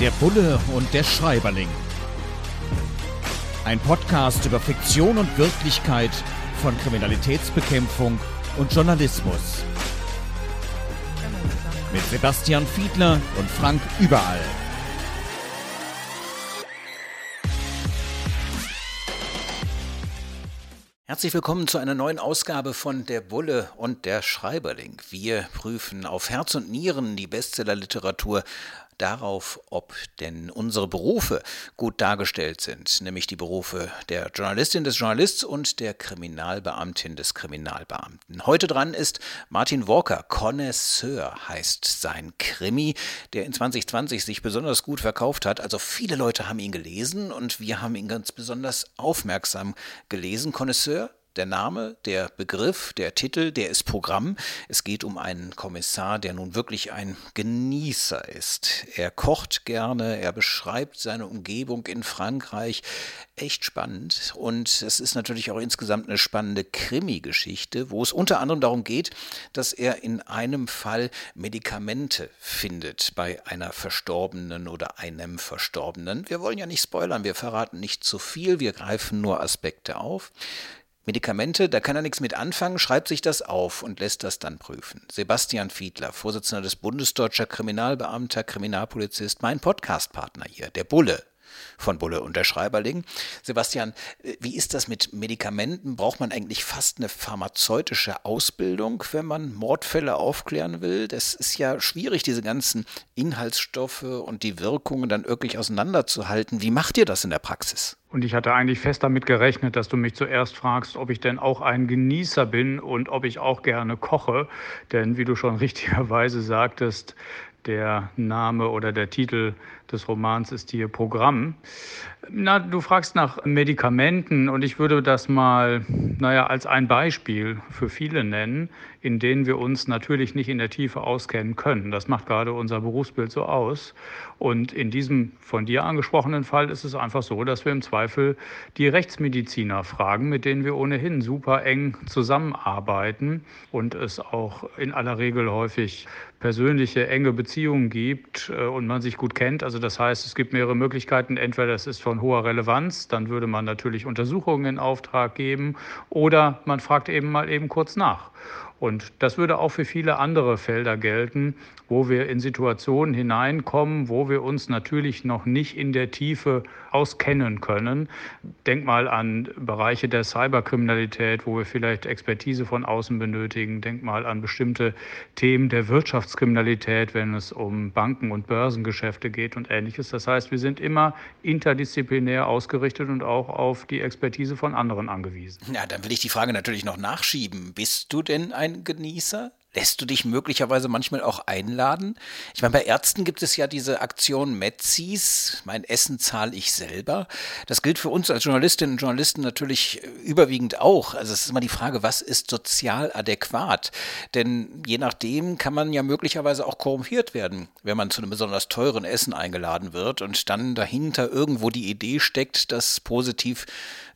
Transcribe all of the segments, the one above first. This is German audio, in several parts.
Der Bulle und der Schreiberling. Ein Podcast über Fiktion und Wirklichkeit von Kriminalitätsbekämpfung und Journalismus. Mit Sebastian Fiedler und Frank Überall. Herzlich willkommen zu einer neuen Ausgabe von Der Bulle und der Schreiberling. Wir prüfen auf Herz und Nieren die Bestsellerliteratur darauf, ob denn unsere Berufe gut dargestellt sind, nämlich die Berufe der Journalistin des Journalists und der Kriminalbeamtin des Kriminalbeamten. Heute dran ist Martin Walker, Connoisseur heißt sein Krimi, der in 2020 sich besonders gut verkauft hat. Also viele Leute haben ihn gelesen und wir haben ihn ganz besonders aufmerksam gelesen. Connoisseur der Name, der Begriff, der Titel, der ist Programm. Es geht um einen Kommissar, der nun wirklich ein Genießer ist. Er kocht gerne, er beschreibt seine Umgebung in Frankreich. Echt spannend. Und es ist natürlich auch insgesamt eine spannende Krimi-Geschichte, wo es unter anderem darum geht, dass er in einem Fall Medikamente findet bei einer Verstorbenen oder einem Verstorbenen. Wir wollen ja nicht spoilern, wir verraten nicht zu viel, wir greifen nur Aspekte auf. Medikamente, da kann er nichts mit anfangen, schreibt sich das auf und lässt das dann prüfen. Sebastian Fiedler, Vorsitzender des Bundesdeutscher Kriminalbeamter, Kriminalpolizist, mein Podcastpartner hier, der Bulle von Bulle und der Schreiberling. Sebastian, wie ist das mit Medikamenten? Braucht man eigentlich fast eine pharmazeutische Ausbildung, wenn man Mordfälle aufklären will? Das ist ja schwierig, diese ganzen Inhaltsstoffe und die Wirkungen dann wirklich auseinanderzuhalten. Wie macht ihr das in der Praxis? Und ich hatte eigentlich fest damit gerechnet, dass du mich zuerst fragst, ob ich denn auch ein Genießer bin und ob ich auch gerne koche. Denn wie du schon richtigerweise sagtest, der Name oder der Titel des Romans ist hier Programm. Na, du fragst nach Medikamenten und ich würde das mal, naja, als ein Beispiel für viele nennen, in denen wir uns natürlich nicht in der Tiefe auskennen können. Das macht gerade unser Berufsbild so aus. Und in diesem von dir angesprochenen Fall ist es einfach so, dass wir im Zweifel die Rechtsmediziner fragen, mit denen wir ohnehin super eng zusammenarbeiten und es auch in aller Regel häufig persönliche enge Beziehungen gibt äh, und man sich gut kennt. Also das heißt, es gibt mehrere Möglichkeiten. Entweder das ist von hoher Relevanz, dann würde man natürlich Untersuchungen in Auftrag geben oder man fragt eben mal eben kurz nach. Und das würde auch für viele andere Felder gelten, wo wir in Situationen hineinkommen, wo wir uns natürlich noch nicht in der Tiefe auskennen können. Denk mal an Bereiche der Cyberkriminalität, wo wir vielleicht Expertise von außen benötigen. Denk mal an bestimmte Themen der Wirtschaftskriminalität, wenn es um Banken- und Börsengeschäfte geht und ähnliches. Das heißt, wir sind immer interdisziplinär ausgerichtet und auch auf die Expertise von anderen angewiesen. Ja, dann will ich die Frage natürlich noch nachschieben. Bist du denn ein Genießer? Lässt du dich möglicherweise manchmal auch einladen? Ich meine, bei Ärzten gibt es ja diese Aktion Metzis, mein Essen zahle ich selber. Das gilt für uns als Journalistinnen und Journalisten natürlich äh, überwiegend auch. Also es ist immer die Frage, was ist sozial adäquat? Denn je nachdem kann man ja möglicherweise auch korrumpiert werden, wenn man zu einem besonders teuren Essen eingeladen wird und dann dahinter irgendwo die Idee steckt, dass positiv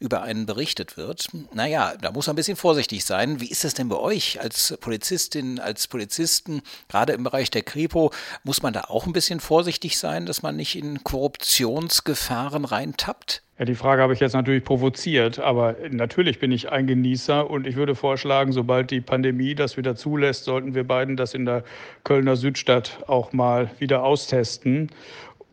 über einen berichtet wird. Naja, da muss man ein bisschen vorsichtig sein. Wie ist das denn bei euch als Polizistin, als Polizisten, gerade im Bereich der Kripo? Muss man da auch ein bisschen vorsichtig sein, dass man nicht in Korruptionsgefahren reintappt? Ja, die Frage habe ich jetzt natürlich provoziert, aber natürlich bin ich ein Genießer und ich würde vorschlagen, sobald die Pandemie das wieder zulässt, sollten wir beiden das in der Kölner Südstadt auch mal wieder austesten.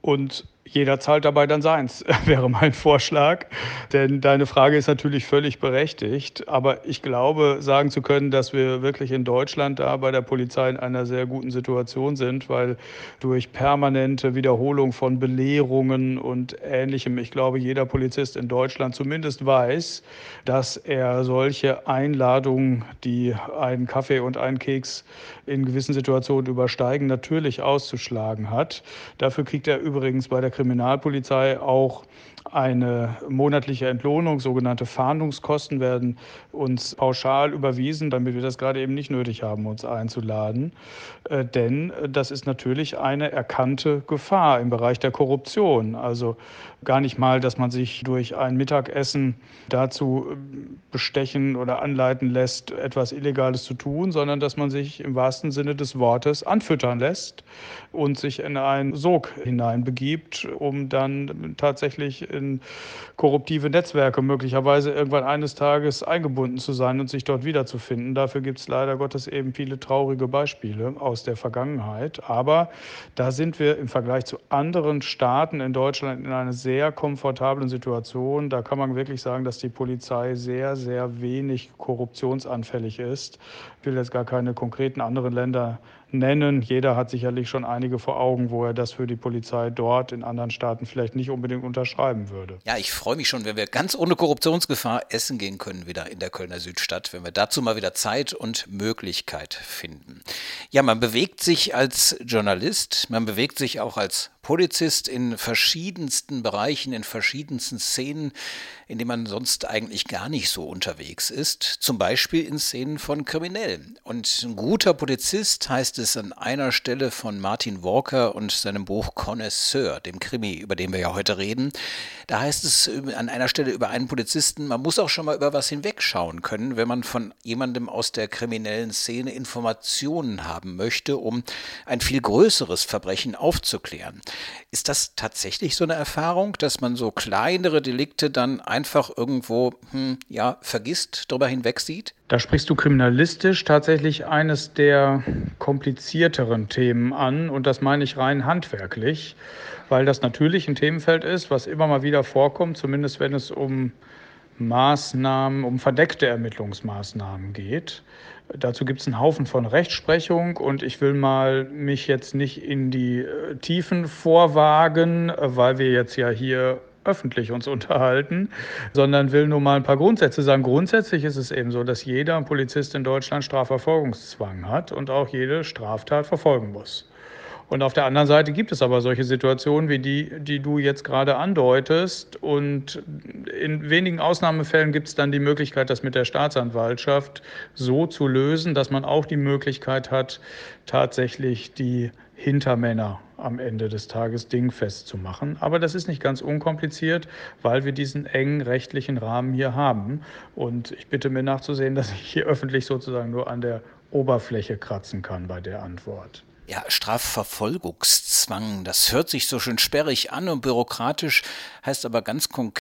Und jeder zahlt dabei dann seins, wäre mein Vorschlag. Denn deine Frage ist natürlich völlig berechtigt. Aber ich glaube, sagen zu können, dass wir wirklich in Deutschland da bei der Polizei in einer sehr guten Situation sind, weil durch permanente Wiederholung von Belehrungen und Ähnlichem, ich glaube, jeder Polizist in Deutschland zumindest weiß, dass er solche Einladungen, die einen Kaffee und einen Keks in gewissen Situationen übersteigen, natürlich auszuschlagen hat. Dafür kriegt er übrigens bei der Kriminalpolizei auch Eine monatliche Entlohnung, sogenannte Fahndungskosten, werden uns pauschal überwiesen, damit wir das gerade eben nicht nötig haben, uns einzuladen. Äh, denn das ist natürlich eine erkannte Gefahr im Bereich der Korruption. Also gar nicht mal, dass man sich durch ein Mittagessen dazu äh, bestechen oder anleiten lässt, etwas Illegales zu tun, sondern dass man sich im wahrsten Sinne des Wortes anfüttern lässt und sich in einen Sog hineinbegibt, um dann tatsächlich in korruptive Netzwerke möglicherweise irgendwann eines Tages eingebunden zu sein und sich dort wiederzufinden. Dafür gibt es leider Gottes eben viele traurige Beispiele aus der Vergangenheit. Aber da sind wir im Vergleich zu anderen Staaten in Deutschland in einer sehr komfortablen Situation. Da kann man wirklich sagen, dass die Polizei sehr, sehr wenig korruptionsanfällig ist. Ich will jetzt gar keine konkreten anderen Länder nennen. Jeder hat sicherlich schon einige vor Augen, wo er das für die Polizei dort in anderen Staaten vielleicht nicht unbedingt unterschreiben würde. Ja, ich freue mich schon, wenn wir ganz ohne Korruptionsgefahr essen gehen können, wieder in der Kölner Südstadt, wenn wir dazu mal wieder Zeit und Möglichkeit finden. Ja, man bewegt sich als Journalist, man bewegt sich auch als Polizist in verschiedensten Bereichen, in verschiedensten Szenen, in denen man sonst eigentlich gar nicht so unterwegs ist. Zum Beispiel in Szenen von Kriminellen. Und ein guter Polizist heißt es an einer Stelle von Martin Walker und seinem Buch Connoisseur, dem Krimi, über den wir ja heute reden. Da heißt es an einer Stelle über einen Polizisten, man muss auch schon mal über was hinwegschauen können, wenn man von jemandem aus der kriminellen Szene Informationen haben möchte, um ein viel größeres Verbrechen aufzuklären. Ist das tatsächlich so eine Erfahrung, dass man so kleinere Delikte dann einfach irgendwo hm, ja, vergisst, darüber hinweg sieht? Da sprichst du kriminalistisch tatsächlich eines der komplizierteren Themen an und das meine ich rein handwerklich, weil das natürlich ein Themenfeld ist, was immer mal wieder vorkommt, zumindest wenn es um Maßnahmen, um verdeckte Ermittlungsmaßnahmen geht. Dazu gibt es einen Haufen von Rechtsprechung und ich will mal mich jetzt nicht in die äh, Tiefen vorwagen, weil wir jetzt ja hier öffentlich uns unterhalten, sondern will nur mal ein paar Grundsätze sagen. Grundsätzlich ist es eben so, dass jeder Polizist in Deutschland Strafverfolgungszwang hat und auch jede Straftat verfolgen muss. Und auf der anderen Seite gibt es aber solche Situationen wie die, die du jetzt gerade andeutest. Und in wenigen Ausnahmefällen gibt es dann die Möglichkeit, das mit der Staatsanwaltschaft so zu lösen, dass man auch die Möglichkeit hat, tatsächlich die Hintermänner am Ende des Tages dingfest zu machen. Aber das ist nicht ganz unkompliziert, weil wir diesen engen rechtlichen Rahmen hier haben. Und ich bitte mir nachzusehen, dass ich hier öffentlich sozusagen nur an der Oberfläche kratzen kann bei der Antwort. Ja, Strafverfolgungszwang, das hört sich so schön sperrig an und bürokratisch, heißt aber ganz konkret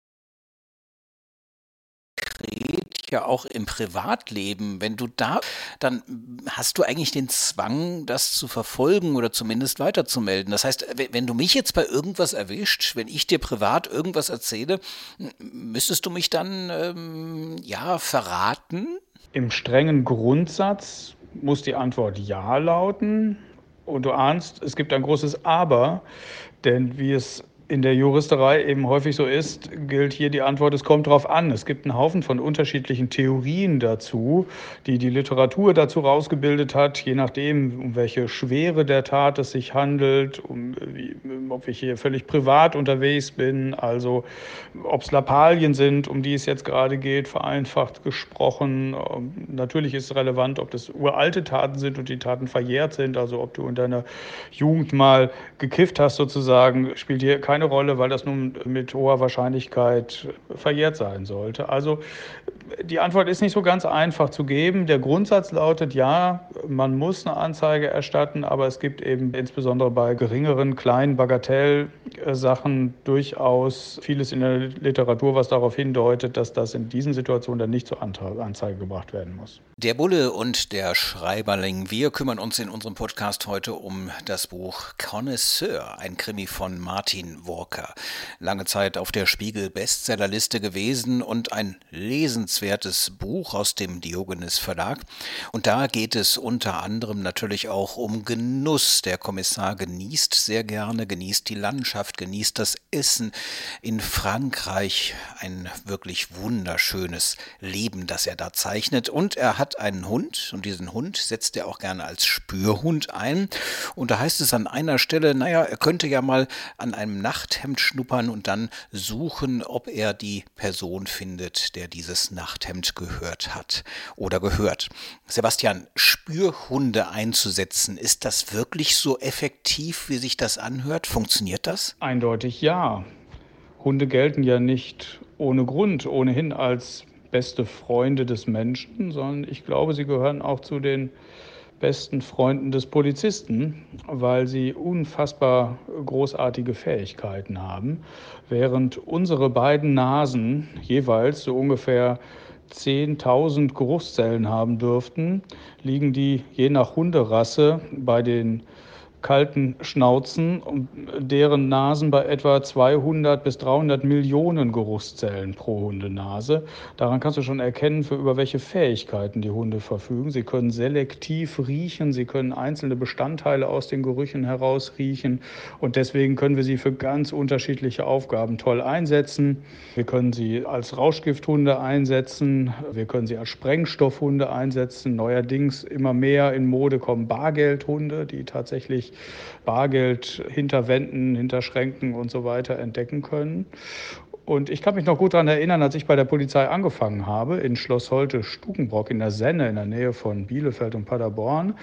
ja auch im Privatleben, wenn du da, dann hast du eigentlich den Zwang, das zu verfolgen oder zumindest weiterzumelden. Das heißt, wenn du mich jetzt bei irgendwas erwischt, wenn ich dir privat irgendwas erzähle, müsstest du mich dann ähm, ja verraten? Im strengen Grundsatz muss die Antwort ja lauten. Und du ahnst, es gibt ein großes Aber, denn wie es in der Juristerei eben häufig so ist, gilt hier die Antwort, es kommt darauf an. Es gibt einen Haufen von unterschiedlichen Theorien dazu, die die Literatur dazu rausgebildet hat, je nachdem, um welche Schwere der Tat es sich handelt, um, ob ich hier völlig privat unterwegs bin, also ob es Lappalien sind, um die es jetzt gerade geht, vereinfacht gesprochen. Natürlich ist es relevant, ob das uralte Taten sind und die Taten verjährt sind, also ob du in deiner Jugend mal gekifft hast sozusagen, spielt hier keine keine Rolle, weil das nun mit hoher Wahrscheinlichkeit verjährt sein sollte. Also die Antwort ist nicht so ganz einfach zu geben. Der Grundsatz lautet ja, man muss eine Anzeige erstatten, aber es gibt eben insbesondere bei geringeren, kleinen Bagatellsachen durchaus vieles in der Literatur, was darauf hindeutet, dass das in diesen Situationen dann nicht zur Anzeige gebracht werden muss. Der Bulle und der Schreiberling. Wir kümmern uns in unserem Podcast heute um das Buch Connoisseur, ein Krimi von Martin Walker. Lange Zeit auf der Spiegel Bestsellerliste gewesen und ein lesenswertes Buch aus dem Diogenes Verlag. Und da geht es unter anderem natürlich auch um Genuss. Der Kommissar genießt sehr gerne, genießt die Landschaft, genießt das Essen in Frankreich. Ein wirklich wunderschönes Leben, das er da zeichnet. Und er hat einen Hund und diesen Hund setzt er auch gerne als Spürhund ein. Und da heißt es an einer Stelle, naja, er könnte ja mal an einem Nachthemd schnuppern und dann suchen, ob er die Person findet, der dieses Nachthemd gehört hat oder gehört. Sebastian, Spürhunde einzusetzen, ist das wirklich so effektiv, wie sich das anhört? Funktioniert das? Eindeutig ja. Hunde gelten ja nicht ohne Grund ohnehin als beste Freunde des Menschen, sondern ich glaube, sie gehören auch zu den besten Freunden des Polizisten, weil sie unfassbar großartige Fähigkeiten haben, während unsere beiden Nasen jeweils so ungefähr 10.000 Geruchszellen haben dürften, liegen die je nach Hunderasse bei den kalten Schnauzen, deren Nasen bei etwa 200 bis 300 Millionen Geruchszellen pro Hundenase. Daran kannst du schon erkennen, für über welche Fähigkeiten die Hunde verfügen. Sie können selektiv riechen, sie können einzelne Bestandteile aus den Gerüchen heraus riechen und deswegen können wir sie für ganz unterschiedliche Aufgaben toll einsetzen. Wir können sie als Rauschgifthunde einsetzen, wir können sie als Sprengstoffhunde einsetzen. Neuerdings immer mehr in Mode kommen Bargeldhunde, die tatsächlich Bargeld hinter Wänden, hinter Schränken und so weiter entdecken können. Und ich kann mich noch gut daran erinnern, als ich bei der Polizei angefangen habe, in Schloss Holte Stukenbrock in der Senne in der Nähe von Bielefeld und Paderborn.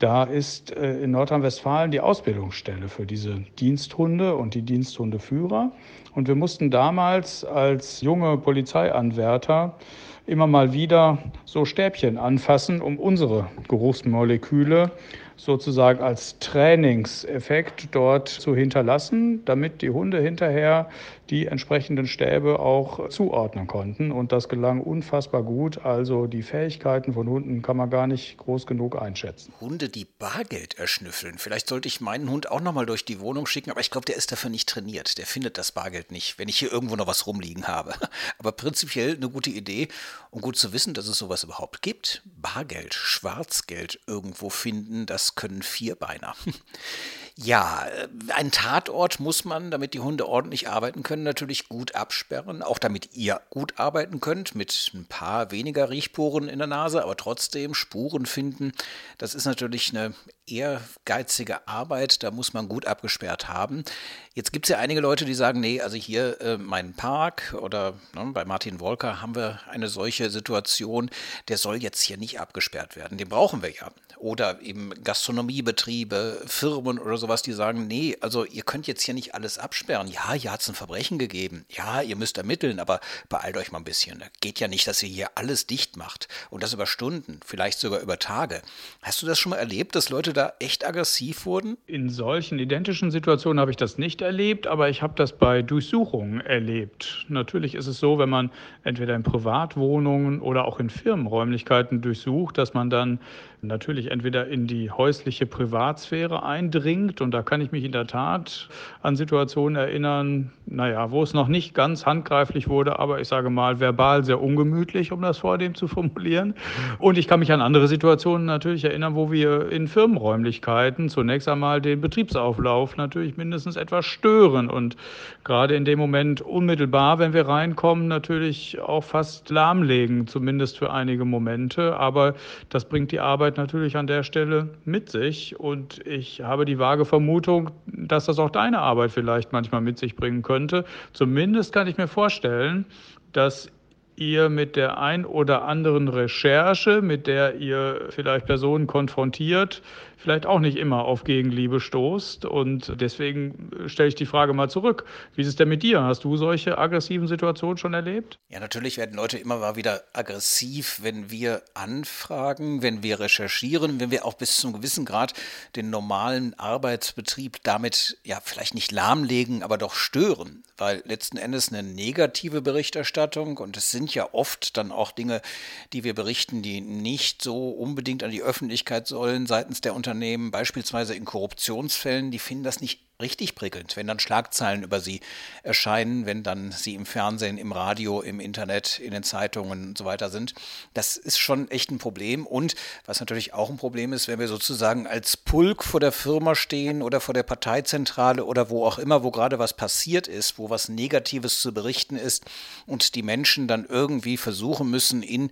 Da ist äh, in Nordrhein-Westfalen die Ausbildungsstelle für diese Diensthunde und die Diensthundeführer. Und wir mussten damals als junge Polizeianwärter immer mal wieder so Stäbchen anfassen, um unsere Geruchsmoleküle sozusagen als Trainingseffekt dort zu hinterlassen, damit die Hunde hinterher die entsprechenden Stäbe auch zuordnen konnten. Und das gelang unfassbar gut. Also die Fähigkeiten von Hunden kann man gar nicht groß genug einschätzen. Hunde, die Bargeld erschnüffeln. Vielleicht sollte ich meinen Hund auch nochmal durch die Wohnung schicken, aber ich glaube, der ist dafür nicht trainiert. Der findet das Bargeld nicht, wenn ich hier irgendwo noch was rumliegen habe. Aber prinzipiell eine gute Idee und gut zu wissen, dass es sowas überhaupt gibt. Bargeld, Schwarzgeld irgendwo finden, das können Vierbeiner. Ja, äh, ein Tatort muss man, damit die Hunde ordentlich arbeiten können, natürlich gut absperren. Auch damit ihr gut arbeiten könnt, mit ein paar weniger Riechporen in der Nase, aber trotzdem Spuren finden. Das ist natürlich eine ehrgeizige Arbeit, da muss man gut abgesperrt haben. Jetzt gibt es ja einige Leute, die sagen, nee, also hier äh, mein Park oder ne, bei Martin Wolker haben wir eine solche Situation, der soll jetzt hier nicht abgesperrt werden. Den brauchen wir ja. Oder eben Gastronomiebetriebe, Firmen oder sowas, die sagen, nee, also ihr könnt jetzt hier nicht alles absperren. Ja, hier hat es ein Verbrechen gegeben. Ja, ihr müsst ermitteln, aber beeilt euch mal ein bisschen. Geht ja nicht, dass ihr hier alles dicht macht. Und das über Stunden, vielleicht sogar über Tage. Hast du das schon mal erlebt, dass Leute da echt aggressiv wurden? In solchen identischen Situationen habe ich das nicht erlebt, aber ich habe das bei Durchsuchungen erlebt. Natürlich ist es so, wenn man entweder in Privatwohnungen oder auch in Firmenräumlichkeiten durchsucht, dass man dann natürlich entweder in die häusliche Privatsphäre eindringt. Und da kann ich mich in der Tat an Situationen erinnern, naja, wo es noch nicht ganz handgreiflich wurde, aber ich sage mal verbal sehr ungemütlich, um das vor dem zu formulieren. Und ich kann mich an andere Situationen natürlich erinnern, wo wir in Firmenräumlichkeiten zunächst einmal den Betriebsauflauf natürlich mindestens etwas stören und gerade in dem Moment unmittelbar, wenn wir reinkommen, natürlich auch fast lahmlegen, zumindest für einige Momente. Aber das bringt die Arbeit Arbeit natürlich an der Stelle mit sich. Und ich habe die vage Vermutung, dass das auch deine Arbeit vielleicht manchmal mit sich bringen könnte. Zumindest kann ich mir vorstellen, dass ihr mit der ein oder anderen Recherche, mit der ihr vielleicht Personen konfrontiert, vielleicht auch nicht immer auf Gegenliebe stoßt. Und deswegen stelle ich die Frage mal zurück. Wie ist es denn mit dir? Hast du solche aggressiven Situationen schon erlebt? Ja, natürlich werden Leute immer mal wieder aggressiv, wenn wir anfragen, wenn wir recherchieren, wenn wir auch bis zu einem gewissen Grad den normalen Arbeitsbetrieb damit ja vielleicht nicht lahmlegen, aber doch stören. Weil letzten Endes eine negative Berichterstattung und es sind ja oft dann auch Dinge, die wir berichten, die nicht so unbedingt an die Öffentlichkeit sollen seitens der Unternehmen, beispielsweise in Korruptionsfällen, die finden das nicht richtig prickelnd, wenn dann Schlagzeilen über sie erscheinen, wenn dann sie im Fernsehen, im Radio, im Internet, in den Zeitungen und so weiter sind. Das ist schon echt ein Problem. Und was natürlich auch ein Problem ist, wenn wir sozusagen als Pulk vor der Firma stehen oder vor der Parteizentrale oder wo auch immer, wo gerade was passiert ist, wo was Negatives zu berichten ist und die Menschen dann irgendwie versuchen müssen, in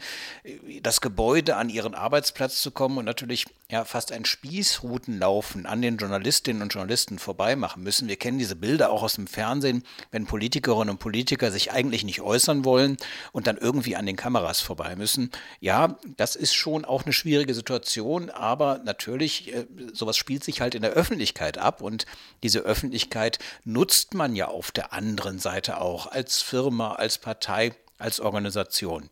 das Gebäude an ihren Arbeitsplatz zu kommen und natürlich ja fast ein Spießrutenlaufen an den Journalistinnen und Journalisten vorbei machen müssen. Wir kennen diese Bilder auch aus dem Fernsehen, wenn Politikerinnen und Politiker sich eigentlich nicht äußern wollen und dann irgendwie an den Kameras vorbei müssen. Ja, das ist schon auch eine schwierige Situation, aber natürlich, äh, sowas spielt sich halt in der Öffentlichkeit ab und diese Öffentlichkeit nutzt man ja auf der anderen Seite auch als Firma, als Partei, als Organisation.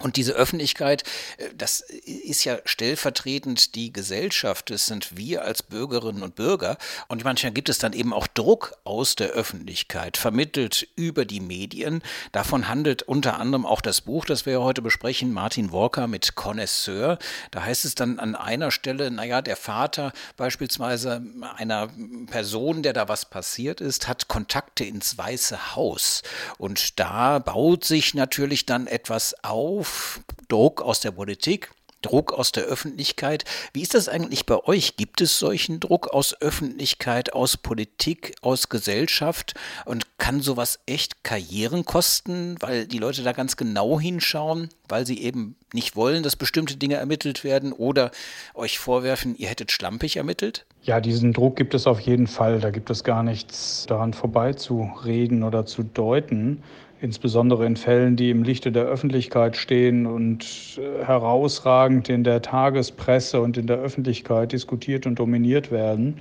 Und diese Öffentlichkeit, äh, das ist ja stellvertretend die Gesellschaft, das sind wir als Bürgerinnen und Bürger. Und manchmal gibt es dann eben auch Druck aus der Öffentlichkeit, vermittelt über die Medien. Davon handelt unter anderem auch das Buch, das wir heute besprechen, Martin Walker mit Connoisseur. Da heißt es dann an einer Stelle, naja, der Vater beispielsweise einer Person, der da was passiert ist, hat Kontakte ins Weiße Haus. Und da baut sich natürlich dann etwas auf, auf Druck aus der Politik, Druck aus der Öffentlichkeit. Wie ist das eigentlich bei euch? Gibt es solchen Druck aus Öffentlichkeit, aus Politik, aus Gesellschaft? Und kann sowas echt Karrieren kosten, weil die Leute da ganz genau hinschauen, weil sie eben nicht wollen, dass bestimmte Dinge ermittelt werden oder euch vorwerfen, ihr hättet schlampig ermittelt? Ja, diesen Druck gibt es auf jeden Fall. Da gibt es gar nichts daran vorbeizureden oder zu deuten insbesondere in Fällen, die im Lichte der Öffentlichkeit stehen und äh, herausragend in der Tagespresse und in der Öffentlichkeit diskutiert und dominiert werden.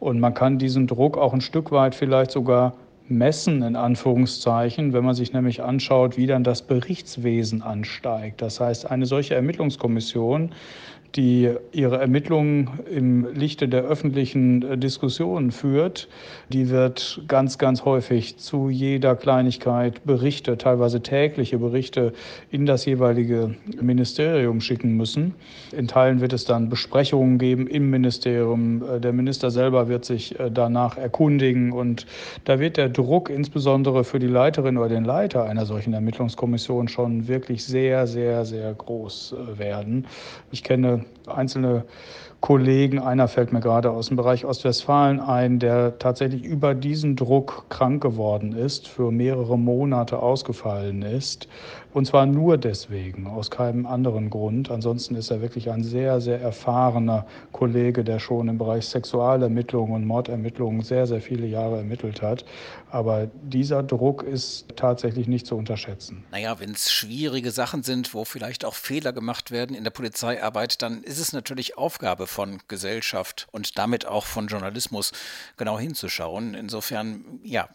Und man kann diesen Druck auch ein Stück weit vielleicht sogar messen, in Anführungszeichen, wenn man sich nämlich anschaut, wie dann das Berichtswesen ansteigt. Das heißt, eine solche Ermittlungskommission die ihre Ermittlungen im Lichte der öffentlichen äh, Diskussion führt, die wird ganz, ganz häufig zu jeder Kleinigkeit Berichte, teilweise tägliche Berichte in das jeweilige Ministerium schicken müssen. In Teilen wird es dann Besprechungen geben im Ministerium. Äh, der Minister selber wird sich äh, danach erkundigen und da wird der Druck insbesondere für die Leiterin oder den Leiter einer solchen Ermittlungskommission schon wirklich sehr, sehr, sehr groß werden. Ich kenne einzelne Kollegen, einer fällt mir gerade aus dem Bereich Ostwestfalen ein, der tatsächlich über diesen Druck krank geworden ist, für mehrere Monate ausgefallen ist. Und zwar nur deswegen, aus keinem anderen Grund. Ansonsten ist er wirklich ein sehr, sehr erfahrener Kollege, der schon im Bereich Sexualermittlungen und Mordermittlungen sehr, sehr viele Jahre ermittelt hat. Aber dieser Druck ist tatsächlich nicht zu unterschätzen. Naja, wenn es schwierige Sachen sind, wo vielleicht auch Fehler gemacht werden in der Polizeiarbeit, dann ist es natürlich Aufgabe von Gesellschaft und damit auch von Journalismus genau hinzuschauen. Insofern, ja,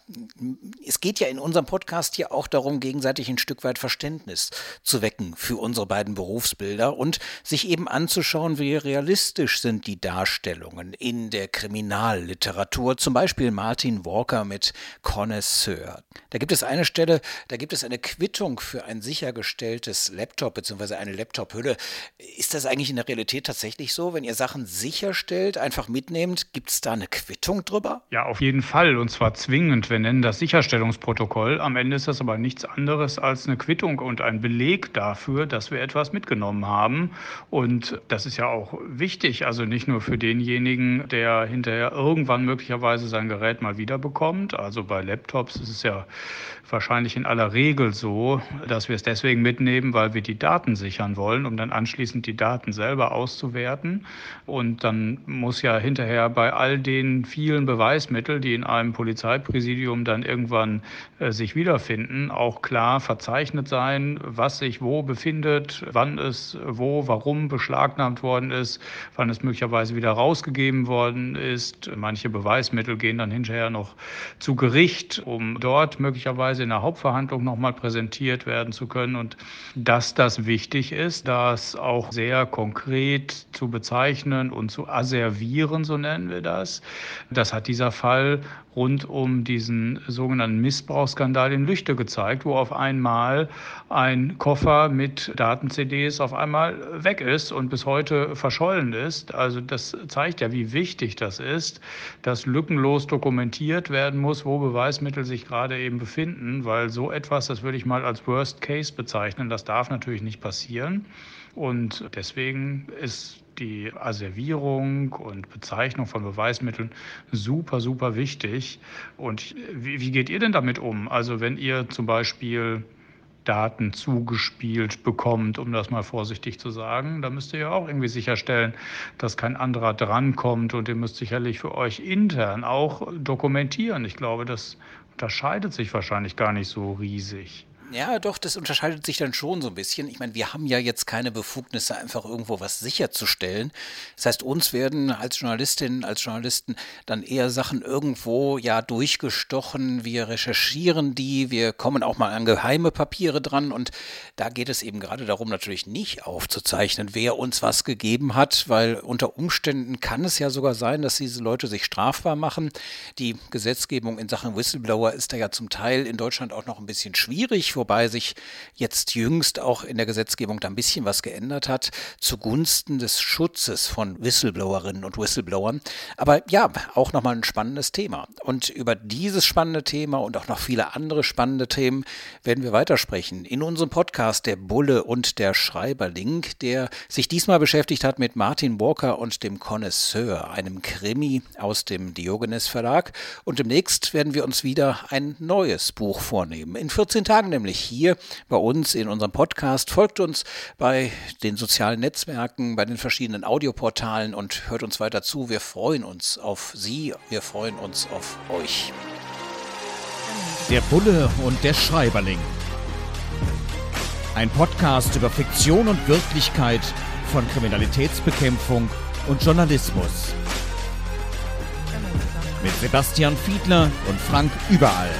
es geht ja in unserem Podcast hier auch darum, gegenseitig ein Stück weit Verständnis zu wecken für unsere beiden Berufsbilder und sich eben anzuschauen, wie realistisch sind die Darstellungen in der Kriminalliteratur. Zum Beispiel Martin Walker mit Connoisseur. Da gibt es eine Stelle, da gibt es eine Quittung für ein sichergestelltes Laptop bzw. eine Laptop-Hülle. Ist das eigentlich in der Realität tatsächlich so? Wenn ihr Sachen sicherstellt, einfach mitnehmt, gibt es da eine Quittung drüber? Ja, auf jeden Fall und zwar zwingend. Wir nennen das Sicherstellungsprotokoll. Am Ende ist das aber nichts anderes als eine Quittung und ein Beleg dafür, dass wir etwas mitgenommen haben. Und das ist ja auch wichtig, also nicht nur für denjenigen, der hinterher irgendwann möglicherweise sein Gerät mal wiederbekommt. Also bei Laptops ist es ja wahrscheinlich in aller Regel so, dass wir es deswegen mitnehmen, weil wir die Daten sichern wollen, um dann anschließend die Daten selber auszuwerten. Und dann muss ja hinterher bei all den vielen Beweismitteln, die in einem Polizeipräsidium dann irgendwann äh, sich wiederfinden, auch klar verzeichnet sein, was sich wo befindet, wann es wo, warum beschlagnahmt worden ist, wann es möglicherweise wieder rausgegeben worden ist. Manche Beweismittel gehen dann hinterher noch zu Gericht, um dort möglicherweise in der Hauptverhandlung nochmal präsentiert werden zu können und dass das wichtig ist, das auch sehr konkret zu bezeichnen bezeichnen und zu asservieren, so nennen wir das. Das hat dieser Fall rund um diesen sogenannten Missbrauchsskandal in Lüchte gezeigt, wo auf einmal ein Koffer mit Daten-CDs auf einmal weg ist und bis heute verschollen ist. Also das zeigt ja, wie wichtig das ist, dass lückenlos dokumentiert werden muss, wo Beweismittel sich gerade eben befinden, weil so etwas, das würde ich mal als Worst Case bezeichnen, das darf natürlich nicht passieren. Und deswegen ist die Asservierung und Bezeichnung von Beweismitteln super, super wichtig. Und wie, wie geht ihr denn damit um? Also wenn ihr zum Beispiel Daten zugespielt bekommt, um das mal vorsichtig zu sagen. Da müsst ihr ja auch irgendwie sicherstellen, dass kein anderer drankommt und ihr müsst sicherlich für euch intern auch dokumentieren. Ich glaube, das unterscheidet sich wahrscheinlich gar nicht so riesig. Ja, doch, das unterscheidet sich dann schon so ein bisschen. Ich meine, wir haben ja jetzt keine Befugnisse, einfach irgendwo was sicherzustellen. Das heißt, uns werden als Journalistinnen, als Journalisten dann eher Sachen irgendwo ja durchgestochen. Wir recherchieren die, wir kommen auch mal an geheime Papiere dran und da geht es eben gerade darum, natürlich nicht aufzuzeichnen, wer uns was gegeben hat, weil unter Umständen kann es ja sogar sein, dass diese Leute sich strafbar machen. Die Gesetzgebung in Sachen Whistleblower ist da ja zum Teil in Deutschland auch noch ein bisschen schwierig wobei sich jetzt jüngst auch in der Gesetzgebung da ein bisschen was geändert hat, zugunsten des Schutzes von Whistleblowerinnen und Whistleblowern. Aber ja, auch nochmal ein spannendes Thema. Und über dieses spannende Thema und auch noch viele andere spannende Themen werden wir weitersprechen in unserem Podcast Der Bulle und der Schreiberling, der sich diesmal beschäftigt hat mit Martin Walker und dem Connoisseur, einem Krimi aus dem Diogenes Verlag. Und demnächst werden wir uns wieder ein neues Buch vornehmen. In 14 Tagen nämlich nämlich hier bei uns in unserem Podcast. Folgt uns bei den sozialen Netzwerken, bei den verschiedenen Audioportalen und hört uns weiter zu. Wir freuen uns auf Sie, wir freuen uns auf euch. Der Bulle und der Schreiberling. Ein Podcast über Fiktion und Wirklichkeit von Kriminalitätsbekämpfung und Journalismus. Mit Sebastian Fiedler und Frank Überall.